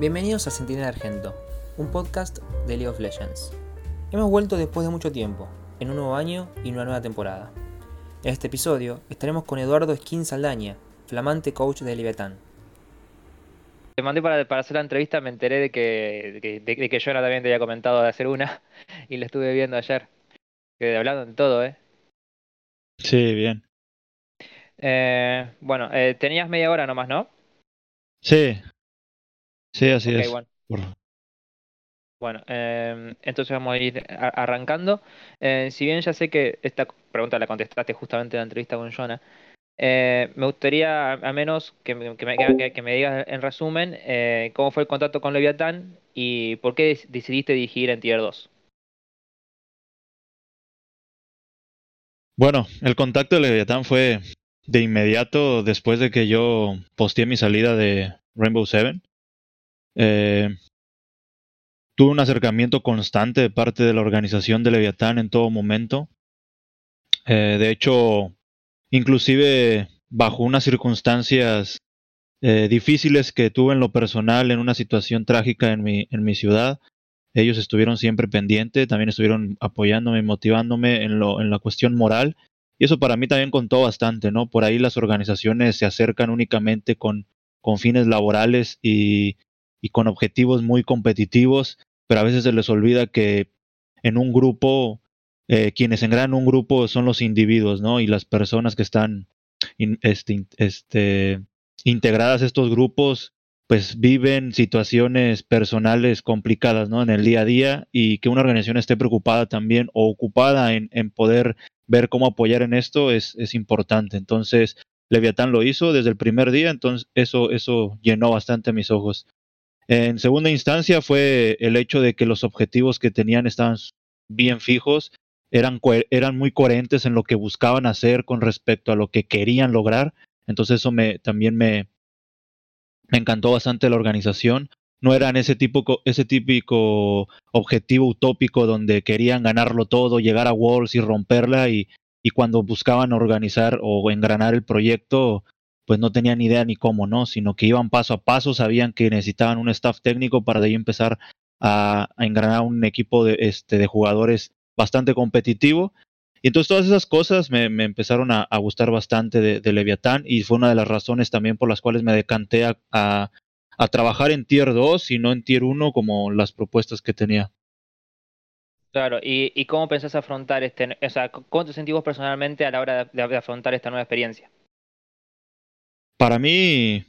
Bienvenidos a Sentinel Argento, un podcast de League of Legends. Hemos vuelto después de mucho tiempo, en un nuevo año y una nueva temporada. En este episodio estaremos con Eduardo Skin Saldaña, flamante coach de Leviatán. Te mandé para, hacer la entrevista, me enteré de que, de, que Jonah también te había comentado de hacer una y la estuve viendo ayer. Que hablando de todo, ¿eh? Sí, bien. Eh, bueno, eh, tenías media hora nomás, ¿no? Sí. Sí, así es. Bueno, bueno em, entonces vamos a ir arrancando. Eh, si bien ya sé que esta pregunta la contestaste justamente en la entrevista con Jonah, me gustaría al menos que, me, que me digas en resumen cómo fue el contacto con Leviatán y por qué decidiste dirigir en Tier 2. Bueno, el contacto de Leviatán fue de inmediato después de que yo posteé mi salida de Rainbow Seven. Eh, tuve un acercamiento constante de parte de la organización de Leviatán en todo momento. Eh, de hecho, inclusive bajo unas circunstancias eh, difíciles que tuve en lo personal, en una situación trágica en mi, en mi ciudad, ellos estuvieron siempre pendientes, también estuvieron apoyándome, motivándome en, lo, en la cuestión moral y eso para mí también contó bastante, ¿no? Por ahí las organizaciones se acercan únicamente con, con fines laborales y, y con objetivos muy competitivos, pero a veces se les olvida que en un grupo, eh, quienes engranan un grupo son los individuos, ¿no? Y las personas que están este, este, integradas a estos grupos, pues viven situaciones personales complicadas, ¿no? En el día a día y que una organización esté preocupada también o ocupada en, en poder ver cómo apoyar en esto es, es importante. Entonces, Leviatán lo hizo desde el primer día, entonces eso, eso llenó bastante mis ojos. En segunda instancia fue el hecho de que los objetivos que tenían estaban bien fijos, eran, eran muy coherentes en lo que buscaban hacer con respecto a lo que querían lograr. Entonces eso me, también me, me encantó bastante la organización no eran ese, tipo, ese típico objetivo utópico donde querían ganarlo todo, llegar a Worlds y romperla y, y cuando buscaban organizar o engranar el proyecto, pues no tenían idea ni cómo, ¿no? Sino que iban paso a paso, sabían que necesitaban un staff técnico para de ahí empezar a, engranar un equipo de, este, de jugadores bastante competitivo. Y entonces todas esas cosas me, empezaron a, gustar bastante de, de, Leviatán y fue una de las razones también por las cuales me decanté a, a trabajar en tier 2 y no en tier 1 como las propuestas que tenía. Claro, ¿y, cómo pensás afrontar este, o sea, cómo te sentís vos personalmente a la hora de, afrontar esta nueva experiencia? Para mí,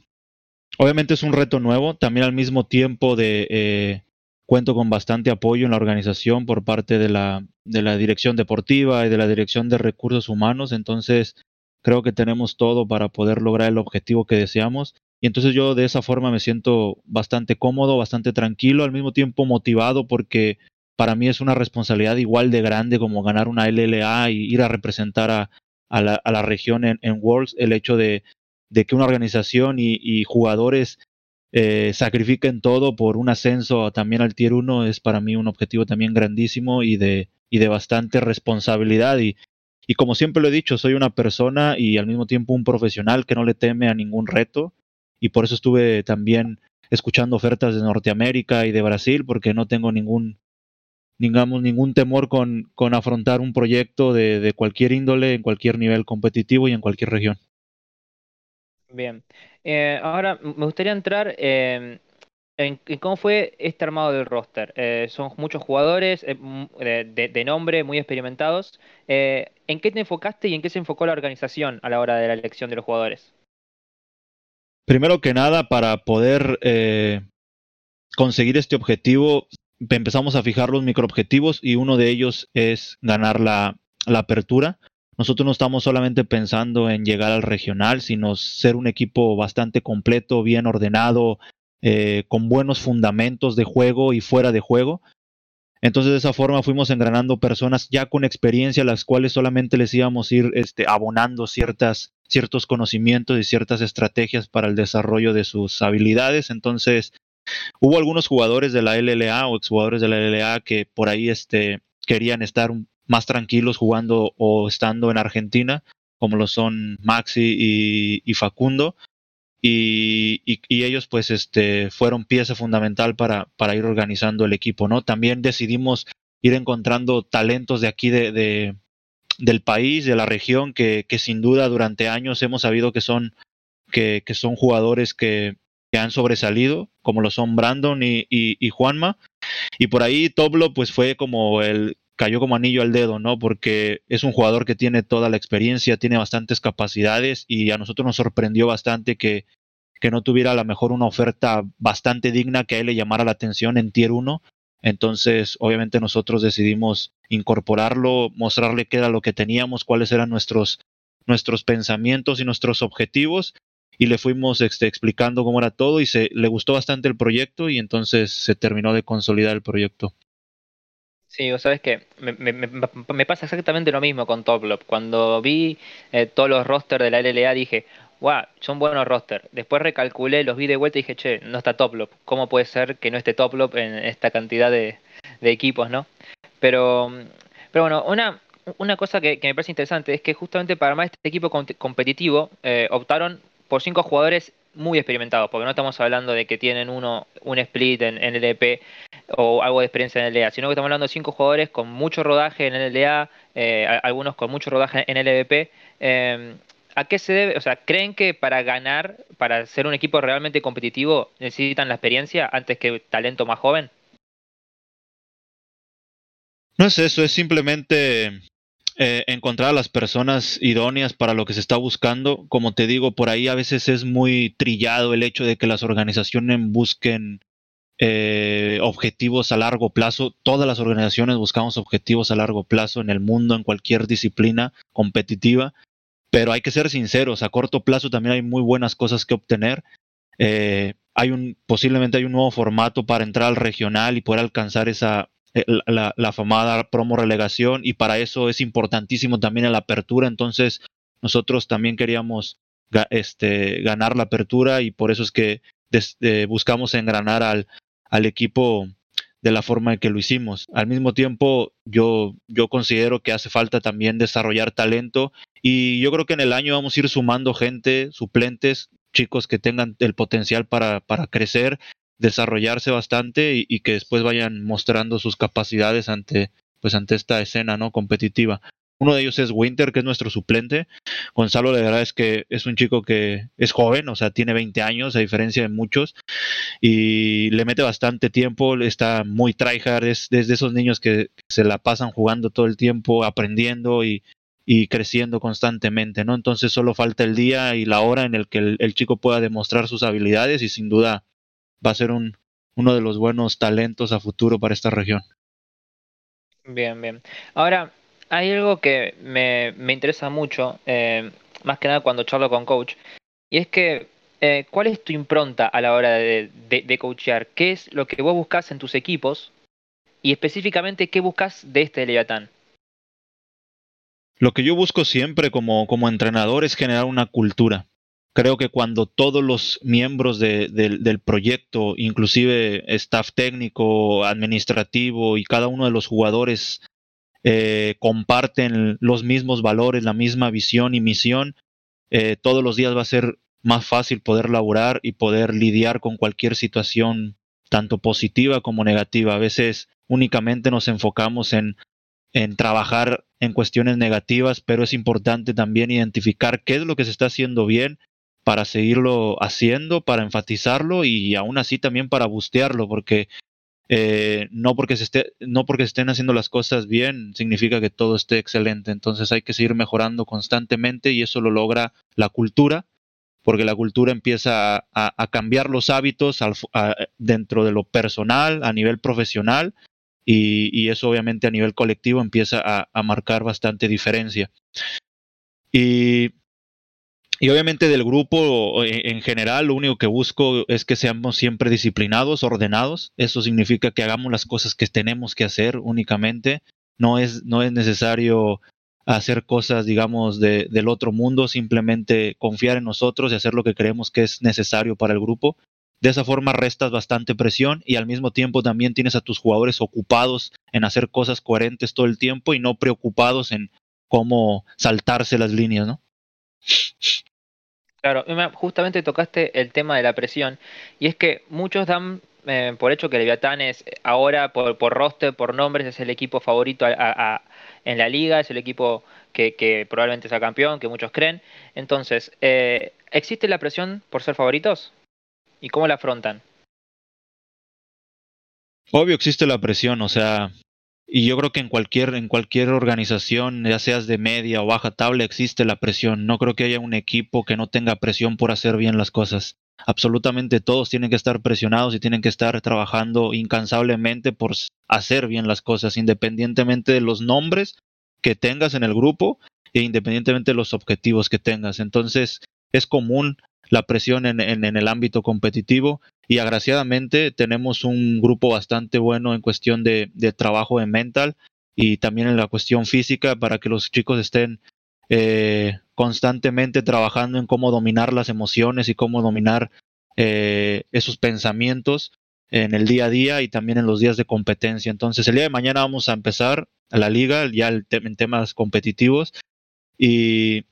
obviamente es un reto nuevo, también al mismo tiempo de eh, cuento con bastante apoyo en la organización por parte de la, dirección deportiva y de la dirección de recursos humanos, entonces creo que tenemos todo para poder lograr el objetivo que deseamos y entonces yo de esa forma me siento bastante cómodo, bastante tranquilo, al mismo tiempo motivado porque para mí es una responsabilidad igual de grande como ganar una LLA y ir a representar a, a, la, a la, región en, en, Worlds, el hecho de, de que una organización y, jugadores eh, sacrifiquen todo por un ascenso también al Tier 1 es para mí un objetivo también grandísimo y de, y de bastante responsabilidad. Y, y como siempre lo he dicho, soy una persona y al mismo tiempo un profesional que no le teme a ningún reto y por eso estuve también escuchando ofertas de Norteamérica y de Brasil porque no tengo ningún digamos, ningún temor con, con afrontar un proyecto de, de, cualquier índole, en cualquier nivel competitivo y en cualquier región. Bien. Eh, ahora me gustaría entrar en, en, cómo fue este armado del roster. Eh, son muchos jugadores eh, de, nombre, muy experimentados. Eh, ¿En qué te enfocaste y en qué se enfocó la organización a la hora de la elección de los jugadores? Primero que nada, para poder eh, conseguir este objetivo, empezamos a fijar los microobjetivos y uno de ellos es ganar la apertura. Nosotros no estamos solamente pensando en llegar al regional, sino ser un equipo bastante completo, bien ordenado, eh, con buenos fundamentos de juego y fuera de juego. Entonces de esa forma fuimos engranando personas ya con experiencia, las cuales solamente les íbamos a ir este, abonando ciertas, ciertos conocimientos y ciertas estrategias para el desarrollo de sus habilidades. Entonces hubo algunos jugadores de la LLA o exjugadores de la LLA que por ahí este, querían estar más tranquilos jugando o estando en Argentina, como lo son Maxi y, Facundo. y, ellos pues este, fueron pieza fundamental para, para ir organizando el equipo, ¿no? También decidimos ir encontrando talentos de aquí de, de del país, de la región, que, sin duda durante años hemos sabido que son, que, son jugadores que, que, han sobresalido, como lo son Brandon y, y Juanma. Y por ahí Toblo pues fue como el cayó como anillo al dedo, ¿no? Porque es un jugador que tiene toda la experiencia, tiene bastantes capacidades y a nosotros nos sorprendió bastante que, que no tuviera a lo mejor una oferta bastante digna que a él le llamara la atención en Tier 1. Entonces, obviamente nosotros decidimos incorporarlo, mostrarle qué era lo que teníamos, cuáles eran nuestros, nuestros pensamientos y nuestros objetivos y le fuimos este, explicando cómo era todo y se le gustó bastante el proyecto y entonces se terminó de consolidar el proyecto. Sí, vos sabés que me, me, me, pasa exactamente lo mismo con Toplop. Cuando vi eh, todos los rosters de la LLA dije, wow, son buenos rosters. Después recalculé, los vi de vuelta y dije, che, no está Toplop. ¿Cómo puede ser que no esté Toplop en esta cantidad de, de equipos, no? Pero, pero bueno, una, una cosa que, que, me parece interesante es que justamente para armar este equipo competitivo eh, optaron por cinco jugadores muy experimentados, porque no estamos hablando de que tienen uno un split en, en LP o algo de experiencia en LA, sino que estamos hablando de cinco jugadores con mucho rodaje en LA, eh, algunos con mucho rodaje en LVP. Eh, ¿A qué se debe? O sea, ¿creen que para ganar, para ser un equipo realmente competitivo, necesitan la experiencia antes que talento más joven? No es eso, es simplemente eh, encontrar a las personas idóneas para lo que se está buscando. Como te digo, por ahí a veces es muy trillado el hecho de que las organizaciones busquen eh, objetivos a largo plazo. Todas las organizaciones buscamos objetivos a largo plazo en el mundo, en cualquier disciplina competitiva. Pero hay que ser sinceros, a corto plazo también hay muy buenas cosas que obtener. Eh, hay un, posiblemente hay un nuevo formato para entrar al regional y poder alcanzar esa, la, la, famada promo relegación y para eso es importantísimo también la apertura. Entonces nosotros también queríamos este, ganar la apertura y por eso es que des, eh, buscamos engranar al, al equipo de la forma en que lo hicimos. Al mismo tiempo, yo, yo considero que hace falta también desarrollar talento y yo creo que en el año vamos a ir sumando gente, suplentes, chicos que tengan el potencial para, para crecer desarrollarse bastante y, que después vayan mostrando sus capacidades ante pues ante esta escena no competitiva. Uno de ellos es Winter que es nuestro suplente. Gonzalo la verdad es que es un chico que es joven o sea tiene 20 años a diferencia de muchos y le mete bastante tiempo está muy tryhard es desde esos niños que se la pasan jugando todo el tiempo aprendiendo y y creciendo constantemente, ¿no? Entonces solo falta el día y la hora en el que el chico pueda demostrar sus habilidades y sin duda va a ser un, uno de los buenos talentos a futuro para esta región. Bien, bien. Ahora, hay algo que me, me interesa mucho, eh, más que nada cuando charlo con coach, y es que, eh, ¿cuál es tu impronta a la hora de, de, de, coachear? ¿Qué es lo que vos buscas en tus equipos? Y específicamente, ¿qué buscas de este Leviatán? Lo que yo busco siempre como, como entrenador es generar una cultura creo que cuando todos los miembros de, de, del proyecto, inclusive staff técnico, administrativo y cada uno de los jugadores eh, comparten los mismos valores, la misma visión y misión, eh, todos los días va a ser más fácil poder laborar y poder lidiar con cualquier situación, tanto positiva como negativa. A veces únicamente nos enfocamos en, en trabajar en cuestiones negativas, pero es importante también identificar qué es lo que se está haciendo bien para seguirlo haciendo, para enfatizarlo y aún así también para bustearlo, porque eh, no, porque se esté, no porque estén haciendo las cosas bien significa que todo esté excelente. Entonces hay que seguir mejorando constantemente y eso lo logra la cultura, porque la cultura empieza a, cambiar los hábitos dentro de lo personal, a nivel profesional, y, y eso obviamente a nivel colectivo empieza a, marcar bastante diferencia. Y y obviamente del grupo en general, lo único que busco es que seamos siempre disciplinados, ordenados. Eso significa que hagamos las cosas que tenemos que hacer únicamente. No es, no es necesario hacer cosas, digamos, de, del otro mundo, simplemente confiar en nosotros y hacer lo que creemos que es necesario para el grupo. De esa forma restas bastante presión y al mismo tiempo también tienes a tus jugadores ocupados en hacer cosas coherentes todo el tiempo y no preocupados en cómo saltarse las líneas, ¿no? Claro, justamente tocaste el tema de la presión y es que muchos dan eh, por hecho que Leviatán es ahora por, por roster, por nombres, es el equipo favorito en la liga, es el equipo que, probablemente sea campeón, que muchos creen. Entonces, eh, ¿existe la presión por ser favoritos? ¿Y cómo la afrontan? Obvio existe la presión, o sea, y yo creo que en cualquier, en cualquier organización, ya seas de media o baja tabla, existe la presión. No creo que haya un equipo que no tenga presión por hacer bien las cosas. Absolutamente todos tienen que estar presionados y tienen que estar trabajando incansablemente por hacer bien las cosas, independientemente de los nombres que tengas en el grupo e independientemente de los objetivos que tengas. Entonces, es común la presión en, el ámbito competitivo y agraciadamente tenemos un grupo bastante bueno en cuestión de, trabajo en mental y también en la cuestión física para que los chicos estén eh, constantemente trabajando en cómo dominar las emociones y cómo dominar eh, esos pensamientos en el día a día y también en los días de competencia. Entonces el día de mañana vamos a empezar la liga ya en temas competitivos y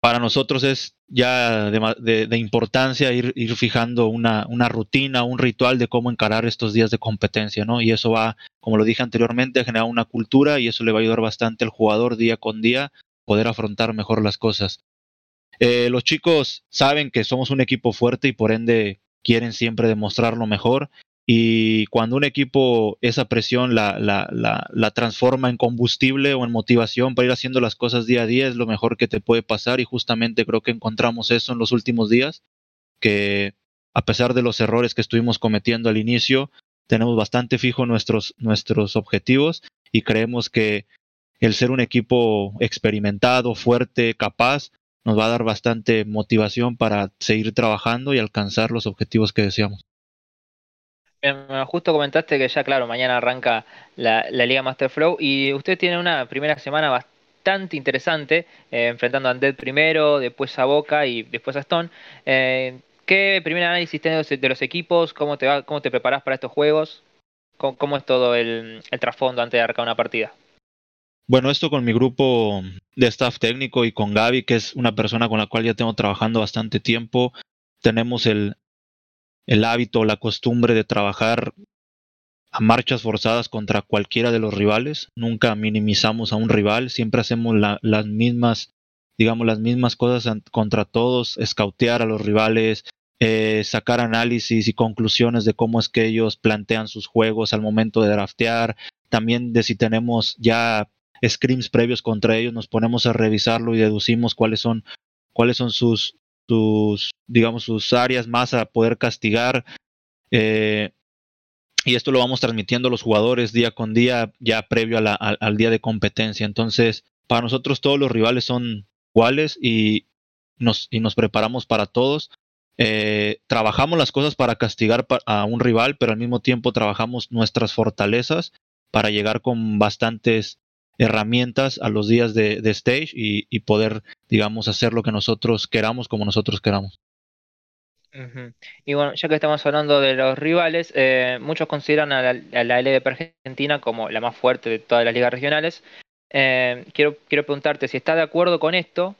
para nosotros es ya de, importancia ir, fijando una, rutina, un ritual de cómo encarar estos días de competencia, ¿no? Y eso va, como lo dije anteriormente, a generar una cultura y eso le va a ayudar bastante al jugador día con día poder afrontar mejor las cosas. Eh, los chicos saben que somos un equipo fuerte y por ende quieren siempre demostrarlo mejor y cuando un equipo esa presión la, la, la, transforma en combustible o en motivación para ir haciendo las cosas día a día, es lo mejor que te puede pasar y justamente creo que encontramos eso en los últimos días, que a pesar de los errores que estuvimos cometiendo al inicio, tenemos bastante fijo nuestros, nuestros objetivos y creemos que el ser un equipo experimentado, fuerte, capaz, nos va a dar bastante motivación para seguir trabajando y alcanzar los objetivos que deseamos. Em, justo comentaste que ya, claro, mañana arranca la, Liga Master Flow y usted tiene una primera semana bastante interesante, eh, enfrentando a Undead primero, después a Boca y después a Stone. Eh, ¿Qué primer análisis tienes de los equipos? ¿Cómo te, va, cómo te preparas para estos juegos? ¿Cómo, es todo el, el trasfondo antes de arrancar una partida? Bueno, esto con mi grupo de staff técnico y con Gaby, que es una persona con la cual ya tengo trabajando bastante tiempo, tenemos el, el hábito, la costumbre de trabajar a marchas forzadas contra cualquiera de los rivales. Nunca minimizamos a un rival, siempre hacemos las mismas, digamos, las mismas cosas contra todos, escautear a los rivales, eh, sacar análisis y conclusiones de cómo es que ellos plantean sus juegos al momento de draftear. También de si tenemos ya scrims previos contra ellos, nos ponemos a revisarlo y deducimos cuáles son, cuáles son sus, digamos, sus áreas más a poder castigar. Eh, y esto lo vamos transmitiendo a los jugadores día con día, ya previo al día de competencia. Entonces, para nosotros todos los rivales son iguales y nos, y nos preparamos para todos. Eh, trabajamos las cosas para castigar a un rival, pero al mismo tiempo trabajamos nuestras fortalezas para llegar con bastantes herramientas a los días de, stage y, poder, digamos, hacer lo que nosotros queramos como nosotros queramos. Y bueno, ya que estamos hablando de los rivales, eh, muchos consideran a la, LDP Argentina como la más fuerte de todas las ligas regionales. Eh, quiero, quiero preguntarte si está de acuerdo con esto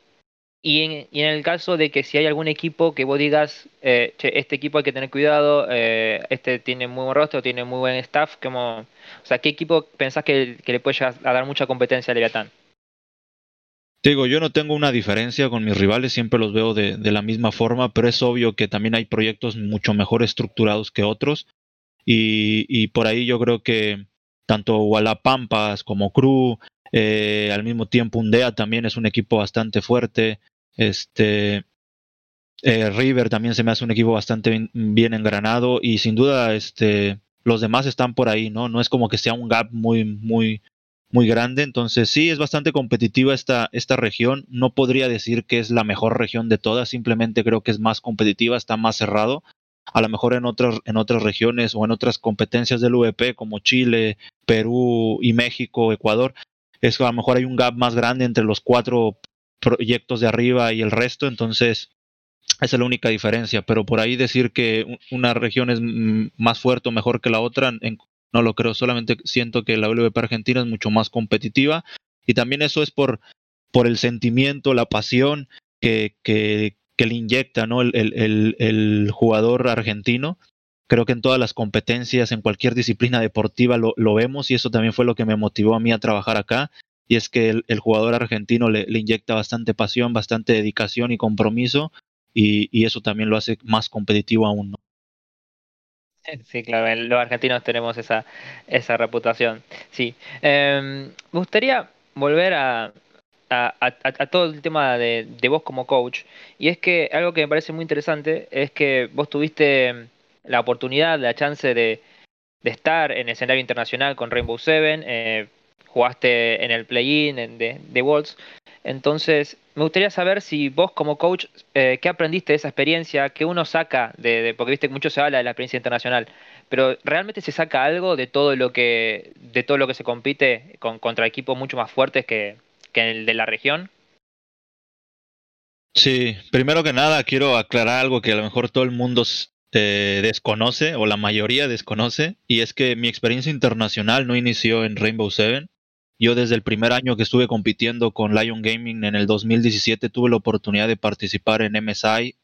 y en, el caso de que si hay algún equipo que vos digas, eh, este equipo hay que tener cuidado, eh, este tiene muy buen rostro, tiene muy buen staff, como, o sea, ¿qué equipo pensás que, le puede llegar a dar mucha competencia a Leviatán? digo, yo no tengo una diferencia con mis rivales, siempre los veo de, la misma forma, pero es obvio que también hay proyectos mucho mejor estructurados que otros. Y, por ahí yo creo que tanto Wallapampas como Cru, eh, al mismo tiempo Undea también es un equipo bastante fuerte. Este eh, River también se me hace un equipo bastante bien, engranado y sin duda este los demás están por ahí, ¿no? No es como que sea un gap muy muy muy grande, entonces sí es bastante competitiva esta esta región. No podría decir que es la mejor región de todas, simplemente creo que es más competitiva, está más cerrado. A lo mejor en otras en otras regiones o en otras competencias del VP como Chile, Perú y México, Ecuador, es a lo mejor hay un gap más grande entre los cuatro proyectos de arriba y el resto, entonces esa es la única diferencia, pero por ahí decir que una región es más fuerte o mejor que la otra, no lo creo, solamente siento que la WP Argentina es mucho más competitiva y también eso es por, por el sentimiento, la pasión que, que, que le inyecta ¿no? el, el, el, jugador argentino. Creo que en todas las competencias, en cualquier disciplina deportiva lo, lo, vemos y eso también fue lo que me motivó a mí a trabajar acá. Y es que el, jugador argentino le, inyecta bastante pasión, bastante dedicación y compromiso y, y eso también lo hace más competitivo aún. ¿no? Sí, claro, los argentinos tenemos esa, esa reputación. Sí. Eh, me gustaría volver a, a, a, todo el tema de, de, vos como coach. Y es que algo que me parece muy interesante es que vos tuviste la oportunidad, la chance de, de estar en el escenario internacional con Rainbow Seven, eh, jugaste en el play-in de, de Worlds. Entonces, me gustaría saber si vos como coach, eh, ¿qué aprendiste de esa experiencia? ¿Qué uno saca de, porque viste que mucho se habla de la experiencia internacional, pero realmente se saca algo de todo lo que, de todo lo que se compite con, contra equipos mucho más fuertes que, que el de la región? Sí, primero que nada quiero aclarar algo que a lo mejor todo el mundo desconoce o la mayoría desconoce y es que mi experiencia internacional no inició en Rainbow Seven. Yo desde el primer año que estuve compitiendo con Lion Gaming en el 2017 tuve la oportunidad de participar en MSI,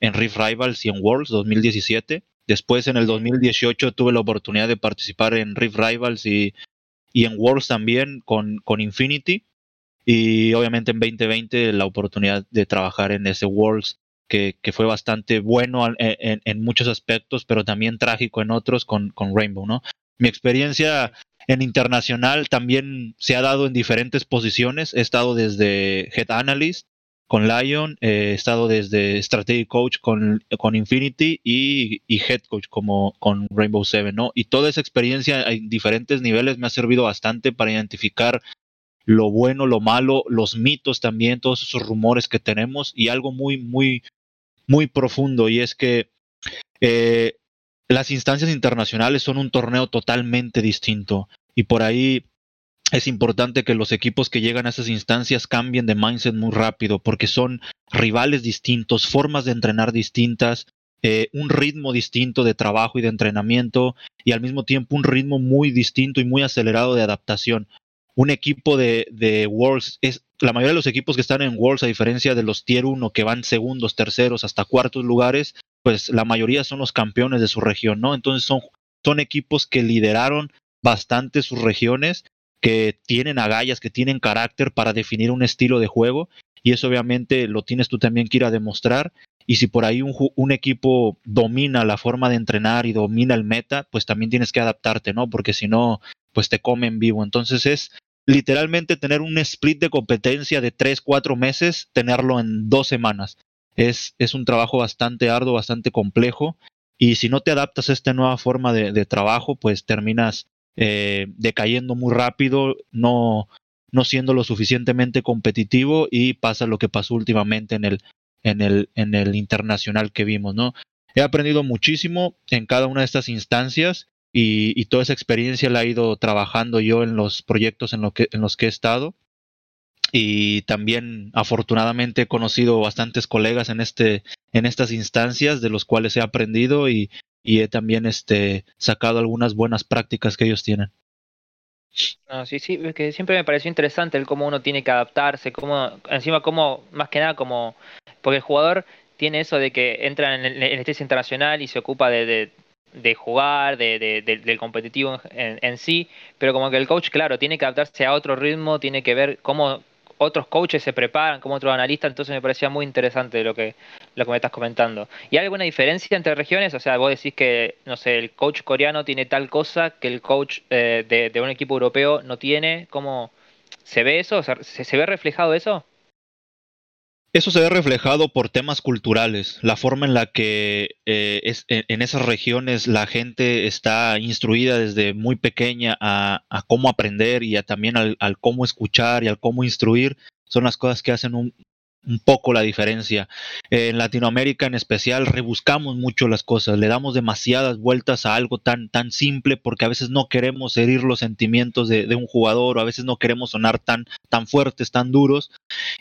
en Rift Rivals y en Worlds 2017. Después en el 2018 tuve la oportunidad de participar en Rift Rivals y, y en Worlds también con, con Infinity. Y obviamente en 2020 la oportunidad de trabajar en ese Worlds que, fue bastante bueno en, en, muchos aspectos, pero también trágico en otros con, con Rainbow, ¿no? Mi experiencia en internacional también se ha dado en diferentes posiciones. He estado desde Head Analyst con Lion, eh, he estado desde Strategy Coach con, con Infinity y, y, Head Coach como con Rainbow Seven, ¿no? Y toda esa experiencia en diferentes niveles me ha servido bastante para identificar lo bueno, lo malo, los mitos también, todos esos rumores que tenemos y algo muy, muy, muy profundo y es que eh, las instancias internacionales son un torneo totalmente distinto y por ahí es importante que los equipos que llegan a esas instancias cambien de mindset muy rápido porque son rivales distintos, formas de entrenar distintas, eh, un ritmo distinto de trabajo y de entrenamiento y al mismo tiempo un ritmo muy distinto y muy acelerado de adaptación. Un equipo de, de Worlds, es, la mayoría de los equipos que están en Worlds, a diferencia de los Tier 1 que van segundos, terceros, hasta cuartos lugares, pues la mayoría son los campeones de su región, ¿no? Entonces son, son equipos que lideraron bastante sus regiones, que tienen agallas, que tienen carácter para definir un estilo de juego, y eso obviamente lo tienes tú también que ir a demostrar. Y si por ahí un, un, equipo domina la forma de entrenar y domina el meta, pues también tienes que adaptarte, ¿no? Porque si no, pues te comen vivo. Entonces es literalmente tener un split de competencia de 3, 4 meses, tenerlo en dos semanas. Es, es un trabajo bastante arduo, bastante complejo. Y si no te adaptas a esta nueva forma de, trabajo, pues terminas eh, decayendo muy rápido, no, no siendo lo suficientemente competitivo y pasa lo que pasó últimamente en el, en el, en el internacional que vimos, ¿no? He aprendido muchísimo en cada una de estas instancias y, y, toda esa experiencia la he ido trabajando yo en los proyectos en, lo que, en los que he estado. Y también afortunadamente he conocido bastantes colegas en, este, en estas instancias de los cuales he aprendido y, y he también este, sacado algunas buenas prácticas que ellos tienen. No, sí, sí, es que siempre me pareció interesante el cómo uno tiene que adaptarse, cómo, encima cómo, más que nada como, porque el jugador tiene eso de que entra en el, en el internacional y se ocupa de, de, de jugar, de, de, de, del competitivo en, en, sí, pero como que el coach, claro, tiene que adaptarse a otro ritmo, tiene que ver cómo otros coaches se preparan, como otros analistas, entonces me parecía muy interesante lo que, lo que me estás comentando. ¿Y hay alguna diferencia entre regiones? O sea, vos decís que, no sé, el coach coreano tiene tal cosa que el coach eh, de, un equipo europeo no tiene, ¿cómo se ve eso? ¿se, ¿Se ve reflejado eso? Eso se ve reflejado por temas culturales, la forma en la que eh, es, en, esas regiones la gente está instruida desde muy pequeña a, cómo aprender y a, también al, cómo escuchar y al cómo instruir, son las cosas que hacen un, un poco la diferencia. Eh, en Latinoamérica en especial rebuscamos mucho las cosas, le damos demasiadas vueltas a algo tan, tan simple porque a veces no queremos herir los sentimientos de, un jugador o a veces no queremos sonar tan, tan fuertes, tan duros.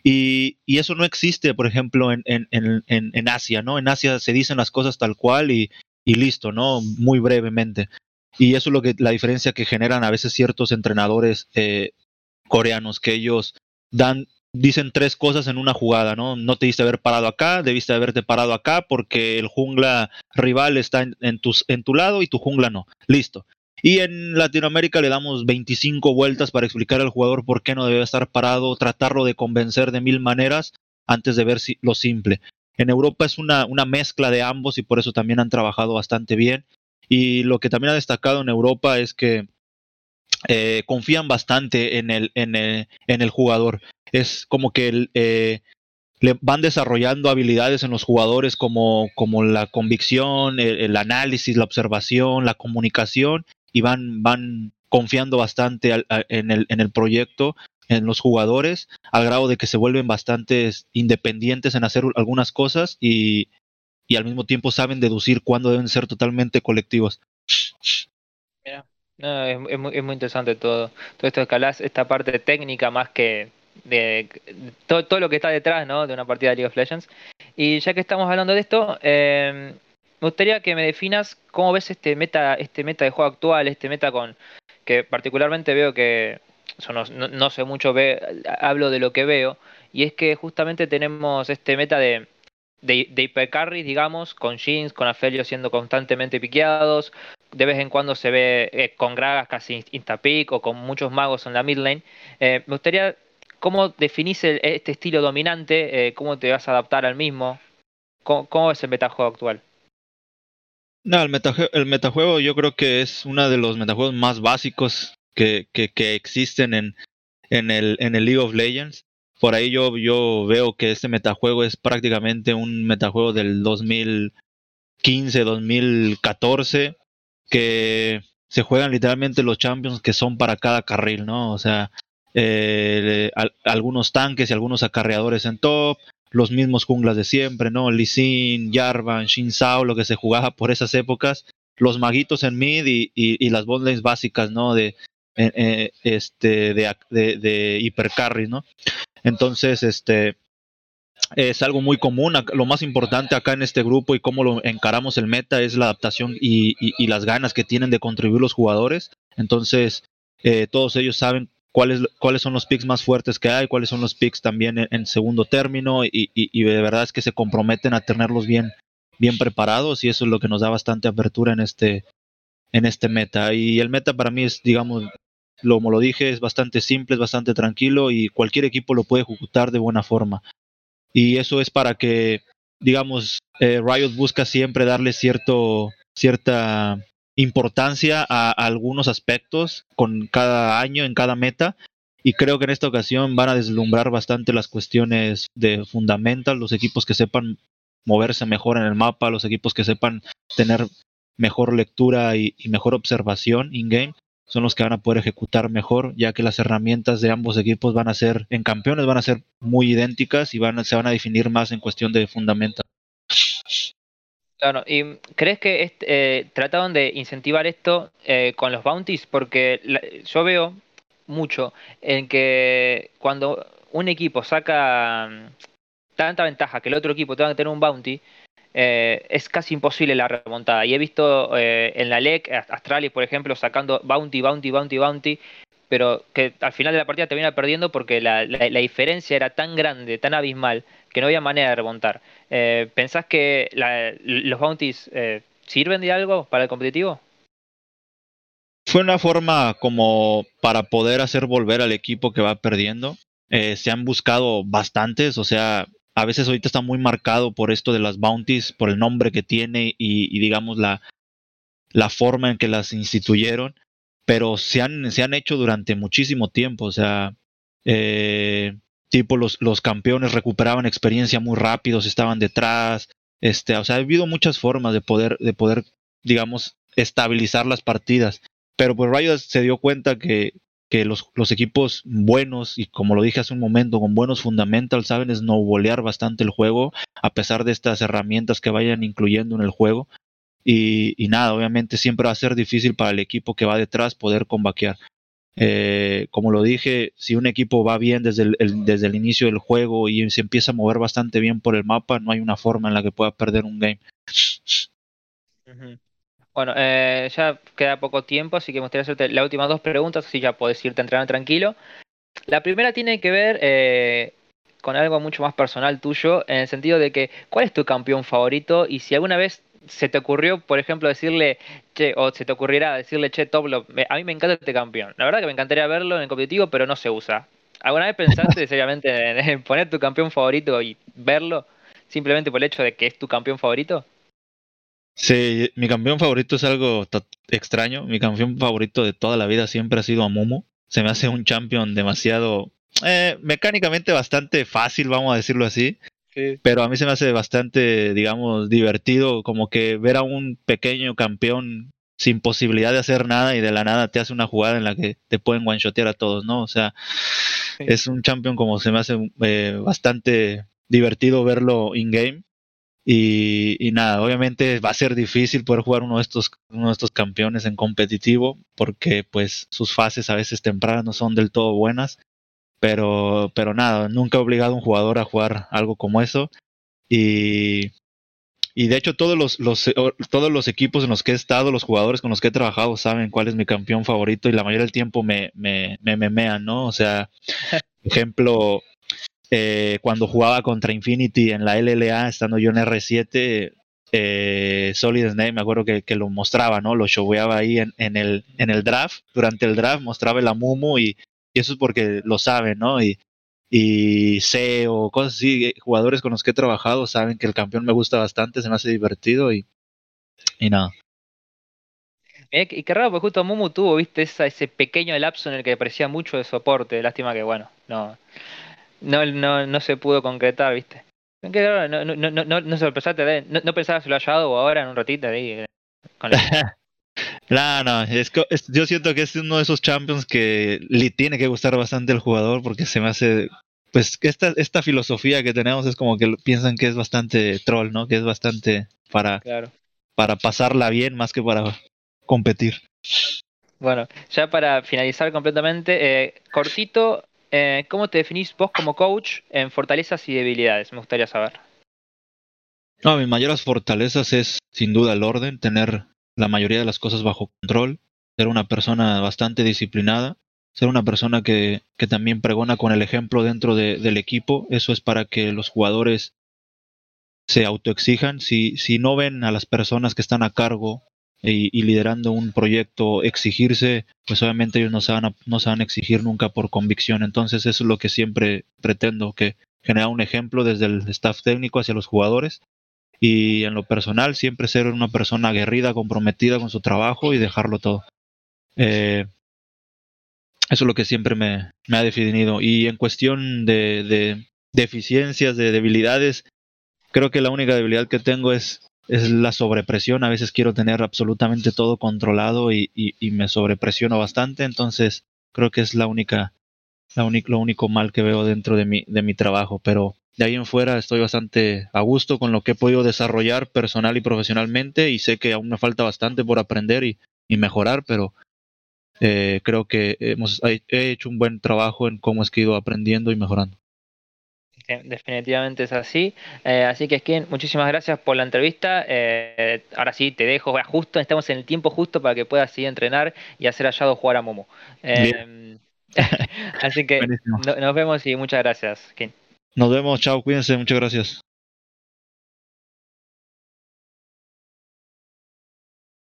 Y, y eso no existe, por ejemplo, en, en, en, en, Asia, ¿no? En Asia se dicen las cosas tal cual y, y listo, ¿no? Muy brevemente. Y eso es lo que la diferencia que generan a veces ciertos entrenadores eh, coreanos, que ellos dan dicen tres cosas en una jugada, ¿no? No te diste haber parado acá, debiste haberte parado acá porque el jungla rival está en, tu lado y tu jungla no. Listo. Y en Latinoamérica le damos 25 vueltas para explicar al jugador por qué no debe estar parado, tratarlo de convencer de mil maneras antes de ver si, lo simple. En Europa es una, mezcla de ambos y por eso también han trabajado bastante bien. Y lo que también ha destacado en Europa es que eh, confían bastante en el jugador. Es como que eh, le van desarrollando habilidades en los jugadores como, como la convicción, el, el, análisis, la observación, la comunicación y van, van confiando bastante en, el, en el proyecto en los jugadores al grado de que se vuelven bastante independientes en hacer algunas cosas y, y al mismo tiempo saben deducir cuándo deben ser totalmente colectivos. Es, muy, es, muy, interesante todo, todo esto esta parte técnica más que de, todo, todo, lo que está detrás ¿no? de una partida de League of Legends. Y ya que estamos hablando de esto, eh, me gustaría que me definas cómo ves este meta, este meta de juego actual, este meta con que particularmente veo que eso no, sé mucho, ve, hablo de lo que veo, y es que justamente tenemos este meta de, de, de hipercarries, digamos, con Jeans, con Afelio siendo constantemente piqueados, de vez en cuando se ve eh, con Gragas casi instapick o con muchos magos en la mid lane. Eh, me gustaría, ¿cómo definís este estilo dominante? Eh, ¿Cómo te vas a adaptar al mismo? ¿Cómo, cómo es el metajuego actual? No, el, metajuego, el metajuego yo creo que es uno de los metajuegos más básicos que, existen en, el, League of Legends. Por ahí yo, yo veo que este metajuego es prácticamente un metajuego del 2015, 2014, que se juegan literalmente los champions que son para cada carril, ¿no? O sea, eh, algunos tanques y algunos acarreadores en top, los mismos junglas de siempre, ¿no? Lee Sin, Jarvan, Shin lo que se jugaba por esas épocas, los maguitos en mid y, y, las botlanes básicas, ¿no? De, eh, este, de, de, de hipercarry, ¿no? Entonces, este, es algo muy común. Lo más importante acá en este grupo y cómo lo encaramos el meta es la adaptación y, y, y las ganas que tienen de contribuir los jugadores. Entonces, eh, todos ellos saben cuáles, cuáles son los picks más fuertes que hay, cuáles son los picks también en, en segundo término y, y, de verdad es que se comprometen a tenerlos bien, bien preparados y eso es lo que nos da bastante apertura en este, en este meta. Y el meta para mí es, digamos, lo, como lo dije, es bastante simple, es bastante tranquilo y cualquier equipo lo puede ejecutar de buena forma. Y eso es para que, digamos, eh, Riot busca siempre darle cierto, cierta importancia a, algunos aspectos con cada año, en cada meta. Y creo que en esta ocasión van a deslumbrar bastante las cuestiones de fundamental, los equipos que sepan moverse mejor en el mapa, los equipos que sepan tener mejor lectura y, mejor observación in-game son los que van a poder ejecutar mejor, ya que las herramientas de ambos equipos van a ser, en campeones van a ser muy idénticas y van se van a definir más en cuestión de fundamento. Claro, ¿y crees que este, trataron de incentivar esto eh, con los bounties? Porque yo veo mucho en que cuando un equipo saca mm, tanta ventaja que el otro equipo tenga que tener un bounty, eh, es casi imposible la remontada. Y he visto eh, en la LEC, Astralis, por ejemplo, sacando bounty, bounty, bounty, bounty, pero que al final de la partida termina perdiendo porque la, la, diferencia era tan grande, tan abismal, que no había manera de remontar. Eh, ¿Pensás que los bounties eh, sirven de algo para el competitivo? Fue una forma como para poder hacer volver al equipo que va perdiendo. Eh, se han buscado bastantes, o sea, a veces ahorita está muy marcado por esto de las bounties, por el nombre que tiene y, y digamos la, la forma en que las instituyeron, pero se han, se han hecho durante muchísimo tiempo, o sea, eh, tipo los, los campeones recuperaban experiencia muy rápido, estaban detrás, este, o sea, ha habido muchas formas de poder, de poder, digamos, estabilizar las partidas, pero pues Riot se dio cuenta que, que los, los, equipos buenos y como lo dije hace un momento, con buenos fundamentals saben snowbolear bastante el juego a pesar de estas herramientas que vayan incluyendo en el juego. Y, nada, obviamente siempre va a ser difícil para el equipo que va detrás poder combaquear. Eh, como lo dije, si un equipo va bien desde el, desde el inicio del juego y se empieza a mover bastante bien por el mapa, no hay una forma en la que pueda perder un game. Bueno, eh, ya queda poco tiempo, así que me gustaría hacerte las últimas dos preguntas, así ya podés irte a entrenar tranquilo. La primera tiene que ver eh, con algo mucho más personal tuyo, en el sentido de que, ¿cuál es tu campeón favorito? Y si alguna vez se te ocurrió, por ejemplo, decirle, che, o se te ocurrirá decirle, che, Toplo, a mí me encanta este campeón. La verdad que me encantaría verlo en el competitivo, pero no se usa. ¿Alguna vez pensaste seriamente en, poner tu campeón favorito y verlo simplemente por el hecho de que es tu campeón favorito? Sí, mi campeón favorito es algo extraño. Mi campeón favorito de toda la vida siempre ha sido Amumu. Se me hace un champion demasiado, eh, mecánicamente bastante fácil, vamos a decirlo así. Pero a mí se me hace bastante, digamos, divertido como que ver a un pequeño campeón sin posibilidad de hacer nada y de la nada te hace una jugada en la que te pueden one-shotear a todos, ¿no? O sea, es un champion como se me hace eh, bastante divertido verlo in-game. Y, y, nada, obviamente va a ser difícil poder jugar uno de estos, uno de estos campeones en competitivo porque pues sus fases a veces tempranas no son del todo buenas. Pero, pero nada, nunca he obligado a un jugador a jugar algo como eso. Y, y de hecho todos los, los, todos los equipos en los que he estado, los jugadores con los que he trabajado saben cuál es mi campeón favorito y la mayoría del tiempo me, me, me memean, ¿no? O sea, ejemplo, eh, cuando jugaba contra Infinity en la LLA, estando yo en R7, eh, Solid Snake, me acuerdo que, que, lo mostraba, ¿no? Lo showweaba ahí en, en, el, en el draft, durante el draft mostraba el Amumu y, y eso es porque lo saben, ¿no? Y, y sé o cosas así, jugadores con los que he trabajado saben que el campeón me gusta bastante, se me hace divertido y, y nada. y qué raro, porque justo Mumu tuvo, viste, esa, ese pequeño lapso en el que aparecía mucho de soporte, lástima que bueno, no, no, no, no se pudo concretar, viste. No, no, no, no, no, no, no, no pensaba si lo haya dado ahora en un ratito ahí. Eh, con No, no, es, yo siento que es uno de esos champions que le tiene que gustar bastante al jugador porque se me hace, pues esta, esta filosofía que tenemos es como que piensan que es bastante troll, ¿no? Que es bastante para, para pasarla bien más que para competir. Bueno, ya para finalizar completamente, eh, cortito, eh, ¿cómo te definís vos como coach en fortalezas y debilidades? Me gustaría saber. No, mis mayores fortalezas es sin duda el orden, tener la mayoría de las cosas bajo control, ser una persona bastante disciplinada, ser una persona que, que también pregona con el ejemplo dentro de, del equipo. Eso es para que los jugadores se autoexijan. Si, si no ven a las personas que están a cargo y, y, liderando un proyecto exigirse, pues obviamente ellos no se, van a, no exigir nunca por convicción. Entonces eso es lo que siempre pretendo, que genera un ejemplo desde el staff técnico hacia los jugadores y en lo personal siempre ser una persona aguerrida, comprometida con su trabajo y dejarlo todo. Eh, eso es lo que siempre me, me, ha definido. Y en cuestión de, de deficiencias, de debilidades, creo que la única debilidad que tengo es, es la sobrepresión. A veces quiero tener absolutamente todo controlado y, y, y me sobrepresiono bastante. Entonces creo que es la única, la lo único mal que veo dentro de mi, de mi trabajo. Pero de ahí en fuera estoy bastante a gusto con lo que he podido desarrollar personal y profesionalmente y sé que aún me falta bastante por aprender y, mejorar, pero eh, creo que hemos he hecho un buen trabajo en cómo he ido aprendiendo y mejorando. Definitivamente es así. Eh, así que, Skin, muchísimas gracias por la entrevista. Eh, ahora sí, te dejo. Justo estamos en el tiempo justo para que puedas ir a entrenar y hacer hallado jugar a Momo. así que nos vemos y muchas gracias, Skin. Nos vemos, chao, cuídense, muchas gracias.